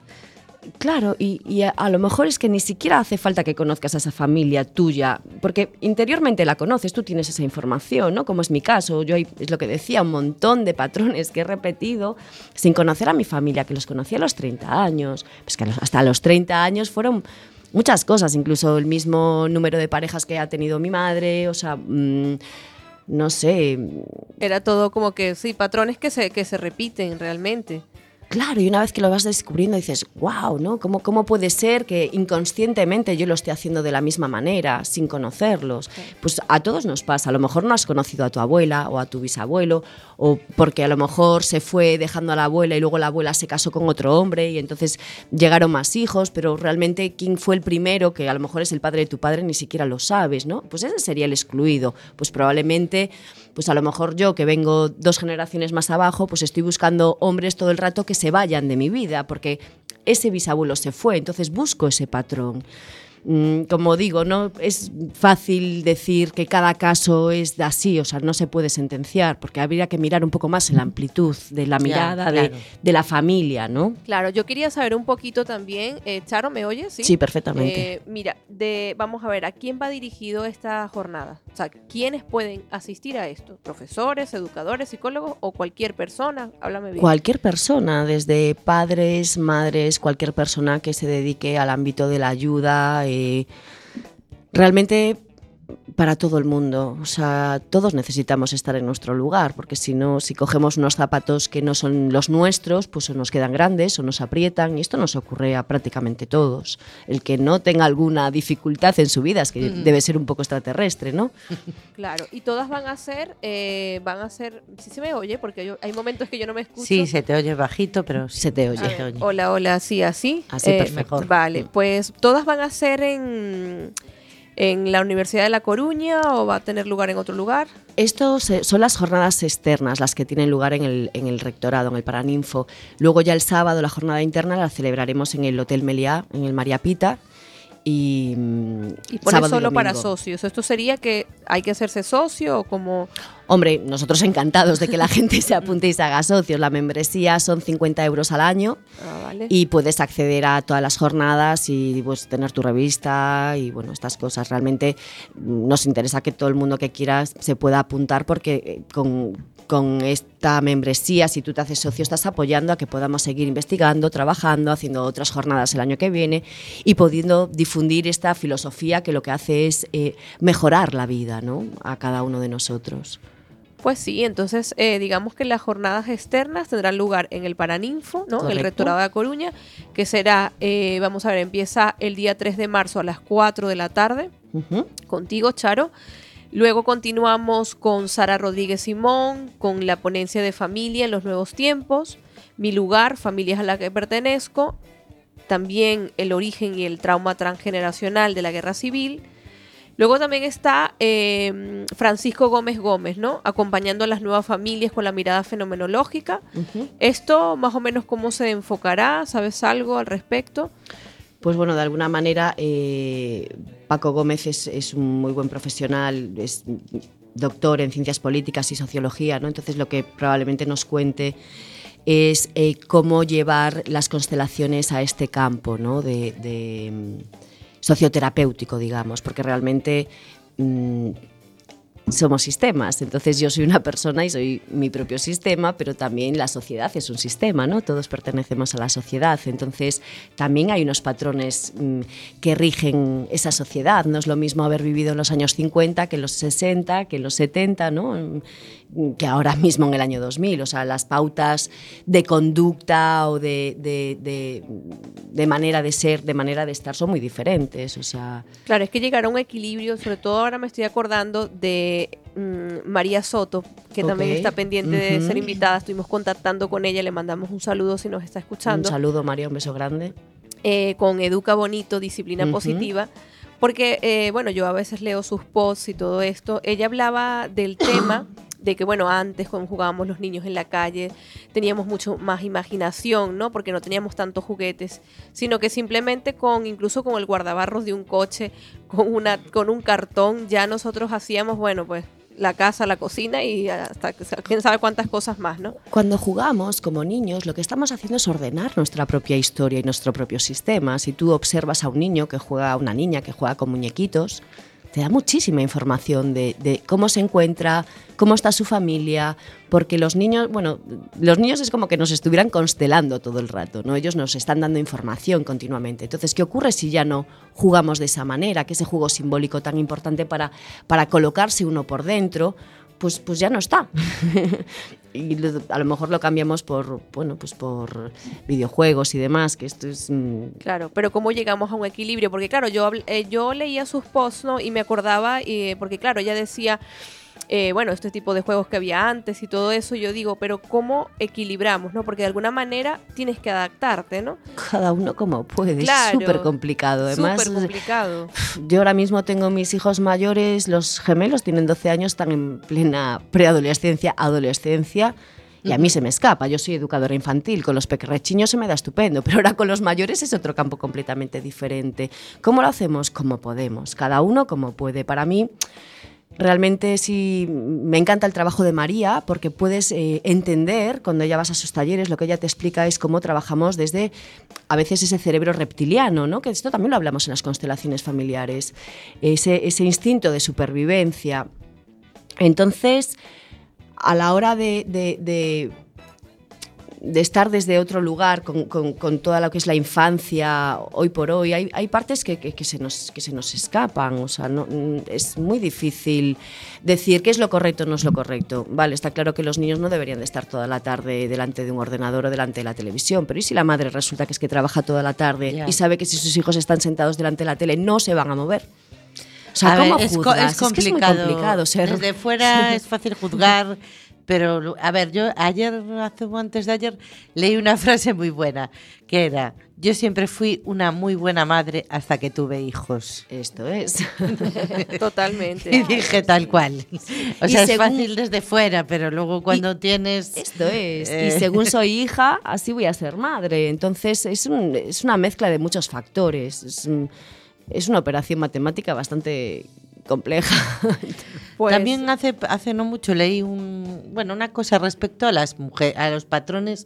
Claro, y, a, lo mejor es que ni siquiera hace falta que conozcas a esa familia tuya, porque interiormente la conoces, tú tienes esa información, ¿no? Como es mi caso, yo hay, es lo que decía, un montón de patrones que he repetido sin conocer a mi familia, que los conocí a los 30 años, pues que hasta los 30 años fueron muchas cosas, incluso el mismo número de parejas que ha tenido mi madre, o sea... Mmm, no sé. Era todo como que, sí, patrones que se, que se repiten realmente. Claro, y una vez que lo vas descubriendo dices, wow, ¿no? ¿Cómo, ¿Cómo puede ser que inconscientemente yo lo esté haciendo de la misma manera, sin conocerlos? Sí. Pues a todos nos pasa. A lo mejor no has conocido a tu abuela o a tu bisabuelo, o porque a lo mejor se fue dejando a la abuela y luego la abuela se casó con otro hombre y entonces llegaron más hijos, pero realmente quién fue el primero, que a lo mejor es el padre de tu padre, ni siquiera lo sabes, ¿no? Pues ese sería el excluido. Pues probablemente, pues a lo mejor yo que vengo dos generaciones más abajo, pues estoy buscando hombres todo el rato que se vayan de mi vida, porque ese bisabuelo se fue, entonces busco ese patrón. Mm, como digo, no es fácil decir que cada caso es así, o sea, no se puede sentenciar, porque habría que mirar un poco más en la amplitud de la mirada claro. de, de, la familia, ¿no? Claro, yo quería saber un poquito también, eh, Charo, ¿me oyes? Sí, sí perfectamente. Eh, mira, de, vamos a ver, ¿a quién va dirigido esta jornada? O sea, ¿quiénes pueden asistir a esto? ¿Profesores, educadores, psicólogos o cualquier persona? Háblame bien. Cualquier persona, desde padres, madres, cualquier persona que se dedique al ámbito de la ayuda. Eh, realmente para todo el mundo. O sea, todos necesitamos estar en nuestro lugar, porque si no, si cogemos unos zapatos que no son los nuestros, pues o nos quedan grandes o nos aprietan, y esto nos ocurre a prácticamente todos. El que no tenga alguna dificultad en su vida es que debe ser un poco extraterrestre, ¿no? Claro, y todas van a ser, eh, van a ser, si se me oye, porque yo- hay momentos que yo no me escucho. Sí, se te oye bajito, pero sí. Se te oye. Ver, hola, hola, sí, así. Así, perfecto. Vale, pues todas van a ser en, en la Universidad de La Coruña o va a tener lugar en otro lugar. Estos son las jornadas externas, las que tienen lugar en el, en el rectorado, en el Paraninfo. Luego ya el sábado la jornada interna la celebraremos en el Hotel Meliá, en el María Pita. Y, mm, Y pone sábado solo para socios. Esto sería que hay que hacerse socio o como... Hombre, nosotros encantados de que la gente se apunte y se haga socios. La membresía son 50 euros al año Ah, vale. y puedes acceder a todas las jornadas y pues, tener tu revista y bueno, estas cosas. Realmente mm, nos interesa que todo el mundo que quiera se pueda apuntar porque eh, con, con esta membresía, si tú te haces socio, estás apoyando a que podamos seguir investigando, trabajando, haciendo otras jornadas el año que viene y pudiendo difundir esta filosofía que lo que hace es eh, mejorar la vida ¿no? a cada uno de nosotros. Pues sí, entonces eh, digamos que las jornadas externas tendrán lugar en el Paraninfo, ¿no? En el. Rectorado de Coruña, que será, eh, vamos a ver, empieza el día 3 de marzo a las 4 de la tarde. Contigo, Charo. Luego continuamos con Sara Rodríguez Simón, con la ponencia de familia en los nuevos tiempos, Mi lugar, familias a la que pertenezco, también el origen y el trauma transgeneracional de la guerra civil. Luego también está eh, Francisco Gómez Gómez, ¿no? Acompañando a las nuevas familias con la mirada fenomenológica. Esto más o menos cómo se enfocará, ¿sabes algo al respecto? Pues bueno, de alguna manera eh, Paco Gómez es, es un muy buen profesional, es doctor en ciencias políticas y sociología, ¿no? Entonces lo que probablemente nos cuente es eh, cómo llevar las constelaciones a este campo, ¿no? De, mm, socioterapéutico, digamos, porque realmente mm, somos sistemas. Entonces yo soy una persona y soy mi propio sistema, pero también la sociedad es un sistema, ¿no? Todos pertenecemos a la sociedad. Entonces también hay unos patrones mm, que rigen esa sociedad. No es lo mismo haber vivido en los años 50 que en los 60, que en los 70, ¿no? Mm, que ahora mismo en el año 2000. O sea, las pautas de conducta o de, de- de- de manera de ser, de manera de estar son muy diferentes. O sea, Claro, es que llegar a un equilibrio, sobre todo ahora me estoy acordando de mm, María Soto, que también Ok, está pendiente de ujú. ser invitada. Estuvimos contactando con ella, le mandamos un saludo si nos está un escuchando. saludo, María, un beso grande. eh, con Educa Bonito, Disciplina Ujú. Positiva. Porque, eh, bueno, yo a veces leo sus posts y todo esto. Ella hablaba del tema de que, bueno, antes cuando jugábamos los niños en la calle teníamos mucho más imaginación, ¿no? Porque no teníamos tantos juguetes, sino que simplemente con, incluso con el guardabarros de un coche, con, una, con un cartón, ya nosotros hacíamos, bueno, pues la casa, la cocina y hasta quién sabe cuántas cosas más, ¿no? Cuando jugamos como niños, lo que estamos haciendo es ordenar nuestra propia historia y nuestro propio sistema. Si tú observas a un niño que juega, a una niña que juega con muñequitos, te da muchísima información de, de cómo se encuentra, cómo está su familia, porque los niños, bueno, los niños es como que nos estuvieran constelando todo el rato, ¿no? Ellos nos están dando información continuamente. Entonces, ¿qué ocurre si ya no jugamos de esa manera? Que ese juego simbólico tan importante para, para colocarse uno por dentro, pues, pues ya no está. y a lo mejor lo cambiamos por, bueno, pues por videojuegos y demás, que esto es... mm, Claro, pero ¿cómo llegamos a un equilibrio? Porque claro, yo, eh, yo leía sus posts ¿no? y me acordaba, eh, porque claro, ella decía, eh, bueno, este tipo de juegos que había antes y todo eso, yo digo, pero ¿cómo equilibramos? no Porque de alguna manera tienes que adaptarte, ¿no? cada uno como puede, Claro. es súper complicado. Además, Súper complicado. yo ahora mismo tengo mis hijos mayores, los gemelos tienen 12 años, están en plena preadolescencia, adolescencia. Y a mí se me escapa, yo soy educadora infantil, con los pequeños se me da estupendo, pero ahora con los mayores es otro campo completamente diferente. ¿Cómo lo hacemos? Como podemos, cada uno como puede. Para mí, Realmente sí, me encanta el trabajo de María porque puedes eh, entender cuando ella vas a sus talleres, lo que ella te explica es cómo trabajamos desde a veces ese cerebro reptiliano, ¿no? que esto también lo hablamos en las constelaciones familiares, ese, instinto de supervivencia. Entonces, a la hora de de estar desde otro lugar con, con- con toda lo que es la infancia hoy por hoy. Hay, hay partes que, que- que se nos, que se nos escapan, o sea, no, mm, es muy difícil decir qué es lo correcto o no es lo correcto. Vale, está claro que los niños no deberían de estar toda la tarde delante de un ordenador o delante de la televisión, pero ¿y si la madre resulta que es que trabaja toda la tarde Ya. y sabe que si sus hijos están sentados delante de la tele no se van a mover? O sea, A ver, ¿cómo es, co- juzgas? es complicado. que es muy complicado ser... Desde fuera es fácil juzgar, pero a ver, yo ayer, hace o antes de ayer, leí una frase muy buena, que era, yo siempre fui una muy buena madre hasta que tuve hijos. Esto es. Totalmente. Y dije tal cual. O Y sea, es según- fácil desde fuera, pero luego cuando tienes... Esto es. Eh. Y según soy hija, así voy a ser madre. Entonces es, un- es una mezcla de muchos factores. Es, un- es una operación matemática bastante compleja. Pues, También hace, hace no mucho leí un, bueno, una cosa respecto a las mujeres, a los patrones,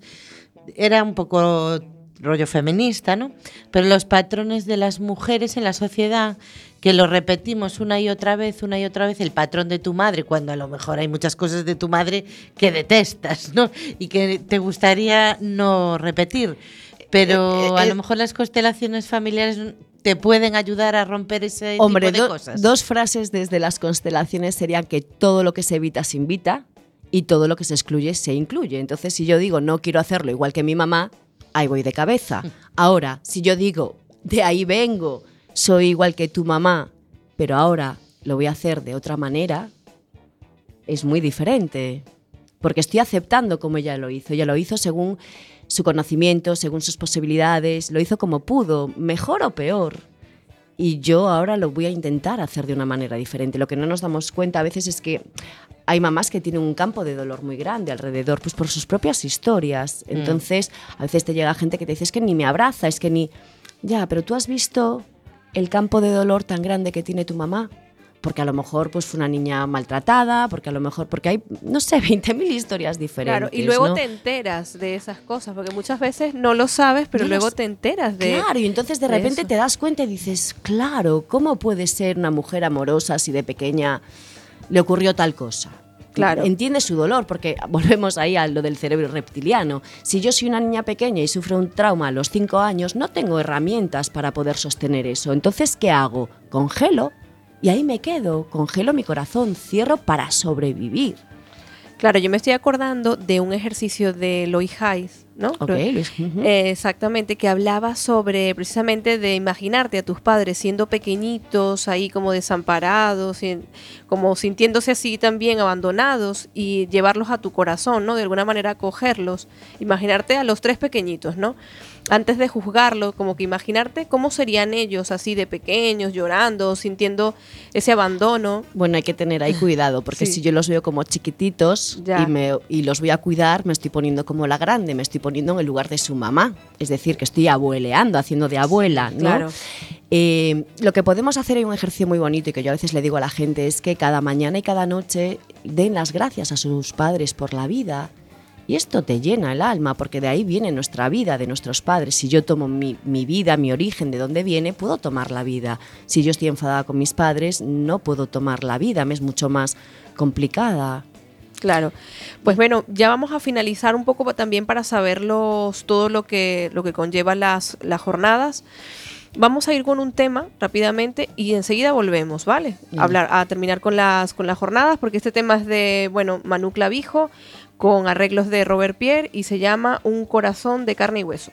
era un poco rollo feminista, ¿no? Pero los patrones de las mujeres en la sociedad, que lo repetimos una y otra vez, una y otra vez, el patrón de tu madre, cuando a lo mejor hay muchas cosas de tu madre que detestas, ¿no? Y que te gustaría no repetir. Pero a lo mejor las constelaciones familiares te pueden ayudar a romper ese Hombre, tipo de do- cosas. dos frases desde las constelaciones serían que todo lo que se evita se invita y todo lo que se excluye se incluye. Entonces, si yo digo no quiero hacerlo igual que mi mamá, ahí voy de cabeza. Ahora, si yo digo de ahí vengo, soy igual que tu mamá, pero ahora lo voy a hacer de otra manera, es muy diferente. Porque estoy aceptando como ella lo hizo. Ella lo hizo según su conocimiento, según sus posibilidades, lo hizo como pudo, mejor o peor. Y yo ahora lo voy a intentar hacer de una manera diferente. Lo que no nos damos cuenta a veces es que hay mamás que tienen un campo de dolor muy grande alrededor, pues por sus propias historias. Entonces, a veces te llega gente que te dice, es que ni me abraza, es que ni... Ya, pero tú has visto el campo de dolor tan grande que tiene tu mamá. Porque a lo mejor pues, fue una niña maltratada, porque a lo mejor, porque hay, no sé, 20.000 historias diferentes. Claro, y luego ¿no? te enteras de esas cosas, porque muchas veces no lo sabes, pero No luego los- te enteras de... Claro, y entonces de repente te das cuenta y dices, claro, ¿cómo puede ser una mujer amorosa si de pequeña le ocurrió tal cosa? Claro. Entiende su dolor, porque volvemos ahí a lo del cerebro reptiliano. Si yo soy una niña pequeña y sufro un trauma a los cinco años, no tengo herramientas para poder sostener eso. Entonces, ¿qué hago? Congelo y ahí me quedo. Congelo mi corazón, cierro para sobrevivir. Claro, yo me estoy acordando de un ejercicio de Lois Hayes, ¿no? Ok, Lo- Luis. Ujú. Eh, exactamente, que hablaba sobre precisamente de imaginarte a tus padres siendo pequeñitos, ahí como desamparados, como sintiéndose así también abandonados y llevarlos a tu corazón, ¿no? De alguna manera acogerlos. Imaginarte a los tres pequeñitos, ¿no? Antes de juzgarlo, como que imaginarte cómo serían ellos así de pequeños, llorando, sintiendo ese abandono. Bueno, hay que tener ahí cuidado, porque Sí. si yo los veo como chiquititos Ya. y, me, y los voy a cuidar, me estoy poniendo como la grande, me estoy poniendo en el lugar de su mamá. Es decir, que estoy abueleando, haciendo de abuela, ¿no? Claro. Eh, lo que podemos hacer hay un ejercicio muy bonito y que yo a veces le digo a la gente es que cada mañana y cada noche den las gracias a sus padres por la vida. Y esto te llena el alma, porque de ahí viene nuestra vida, de nuestros padres. Si yo tomo mi, mi vida, mi origen, de dónde viene, puedo tomar la vida. Si yo estoy enfadada con mis padres, no puedo tomar la vida, me es mucho más complicada. Claro. Pues bueno, ya vamos a finalizar un poco también para saber los- todo lo que, lo que conlleva las, las jornadas. Vamos a ir con un tema rápidamente y enseguida volvemos, ¿vale? A, hablar, a terminar con las, con las jornadas, porque este tema es de, bueno, Manu Clavijo, con arreglos de Robert Pierre y se llama Un corazón de carne y hueso.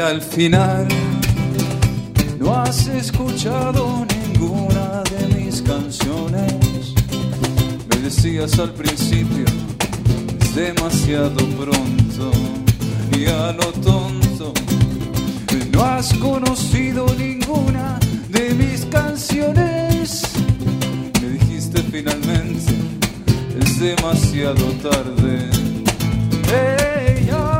Al final no has escuchado ninguna de mis canciones. Me decías al principio, es demasiado pronto. Y a lo tonto, no has conocido ninguna de mis canciones. Me dijiste finalmente, es demasiado tarde. Ella, Y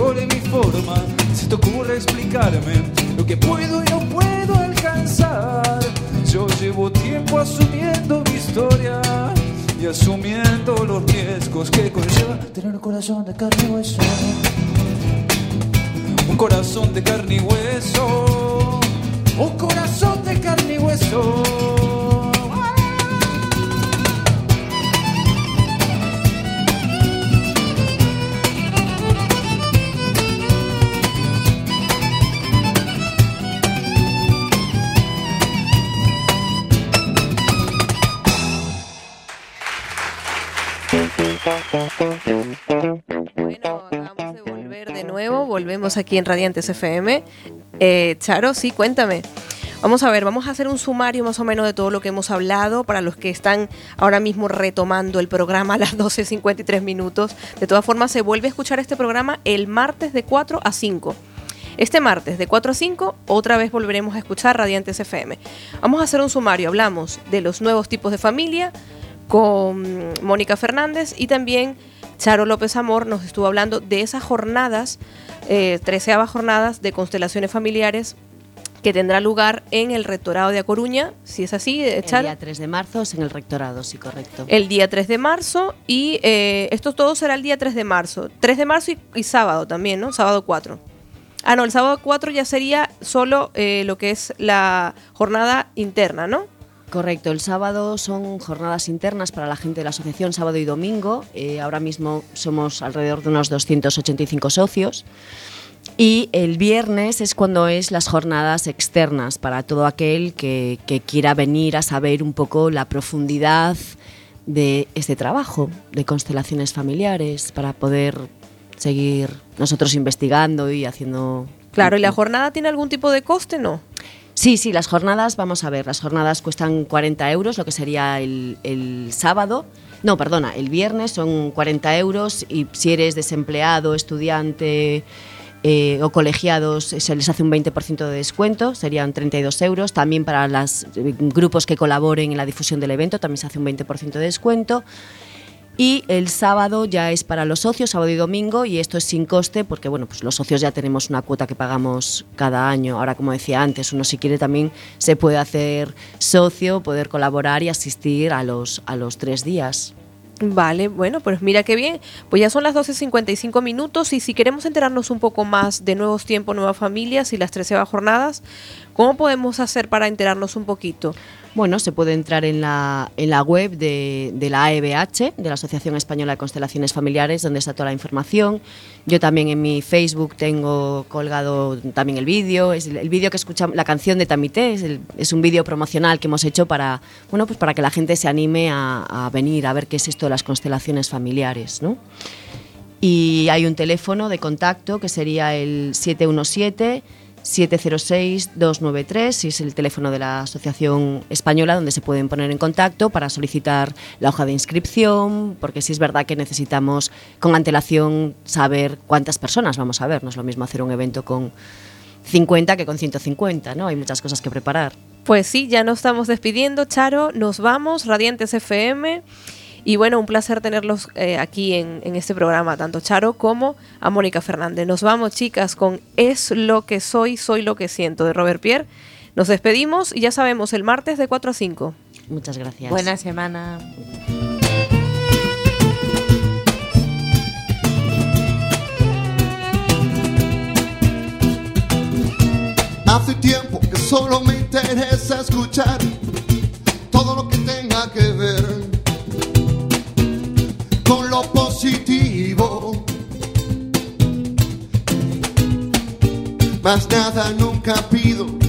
controle mi forma, se te ocurra explicarme lo que puedo y no puedo alcanzar. Yo llevo tiempo asumiendo mi historia y asumiendo los riesgos que conlleva tener un corazón de carne y hueso. Un corazón de carne y hueso. Un corazón de carne y hueso. Bueno, acabamos de volver de nuevo, volvemos aquí en Radiantes FM. Eh, Charo, sí, cuéntame. Vamos a ver, vamos a hacer un sumario más o menos de todo lo que hemos hablado para los que están ahora mismo retomando el programa a las 12.53 minutos. De todas formas, se vuelve a escuchar este programa el martes de 4 a 5. Este martes de 4 a 5 otra vez volveremos a escuchar Radiantes FM. Vamos a hacer un sumario, hablamos de los nuevos tipos de familia con Mónica Fernández y también Charo López Amor nos estuvo hablando de esas jornadas, eh, treceavas jornadas de constelaciones familiares que tendrá lugar en el Rectorado de A Coruña, si es así, eh, El Charo. día 3 de marzo es en el rectorado, sí, correcto. El día 3 de marzo y eh, esto todo será el día 3 de marzo. 3 de marzo y, y sábado también, ¿no? Sábado 4. Ah, no, el sábado 4 ya sería solo eh, lo que es la jornada interna, ¿no? Correcto, el sábado son jornadas internas para la gente de la asociación, sábado y domingo. Eh, ahora mismo somos alrededor de unos 285 socios. Y el viernes es cuando es las jornadas externas para todo aquel que, que quiera venir a saber un poco la profundidad de este trabajo de constelaciones familiares para poder seguir nosotros investigando y haciendo... Claro, ¿y la jornada tiene algún tipo de coste? No. Sí, sí, las jornadas, vamos a ver, las jornadas cuestan 40 euros, lo que sería el, el sábado. No, perdona, el viernes son 40 euros y si eres desempleado, estudiante eh, o colegiados se les hace un 20% de descuento, serían 32 euros. También para los grupos que colaboren en la difusión del evento también se hace un 20% de descuento. Y el sábado ya es para los socios, sábado y domingo, y esto es sin coste porque bueno, pues los socios ya tenemos una cuota que pagamos cada año. Ahora, como decía antes, uno si quiere también se puede hacer socio, poder colaborar y asistir a los, a los tres días. Vale, bueno, pues mira qué bien. Pues ya son las 12.55 minutos y si queremos enterarnos un poco más de nuevos tiempos, nuevas familias y las 13 jornadas, ¿cómo podemos hacer para enterarnos un poquito? Bueno, se puede entrar en la, en la web de, de la AEBH, de la Asociación Española de Constelaciones Familiares, donde está toda la información. Yo también en mi Facebook tengo colgado también el vídeo, es el, vídeo que escuchamos, la canción de Tamité, es, el- es un vídeo promocional que hemos hecho para, bueno, pues para que la gente se anime a, a venir a ver qué es esto de las constelaciones familiares, ¿no? Y hay un teléfono de contacto que sería el 717 706-293 y es el teléfono de la Asociación Española donde se pueden poner en contacto para solicitar la hoja de inscripción, porque sí es verdad que necesitamos con antelación saber cuántas personas vamos a ver. No es lo mismo hacer un evento con 50 que con 150, ¿no? Hay muchas cosas que preparar. Pues sí, ya nos estamos despidiendo, Charo. Nos vamos, Radiantes FM. Y bueno, un placer tenerlos eh, aquí en, en este programa, tanto Charo como a Mónica Fernández. Nos vamos, chicas, con Es lo que soy, soy lo que siento, de Robert Pierre. Nos despedimos y ya sabemos, el martes de 4 a 5. Muchas gracias. Buena semana. Hace tiempo que solo me interesa escuchar todo lo que tenga que ver con lo positivo. Más nada nunca pido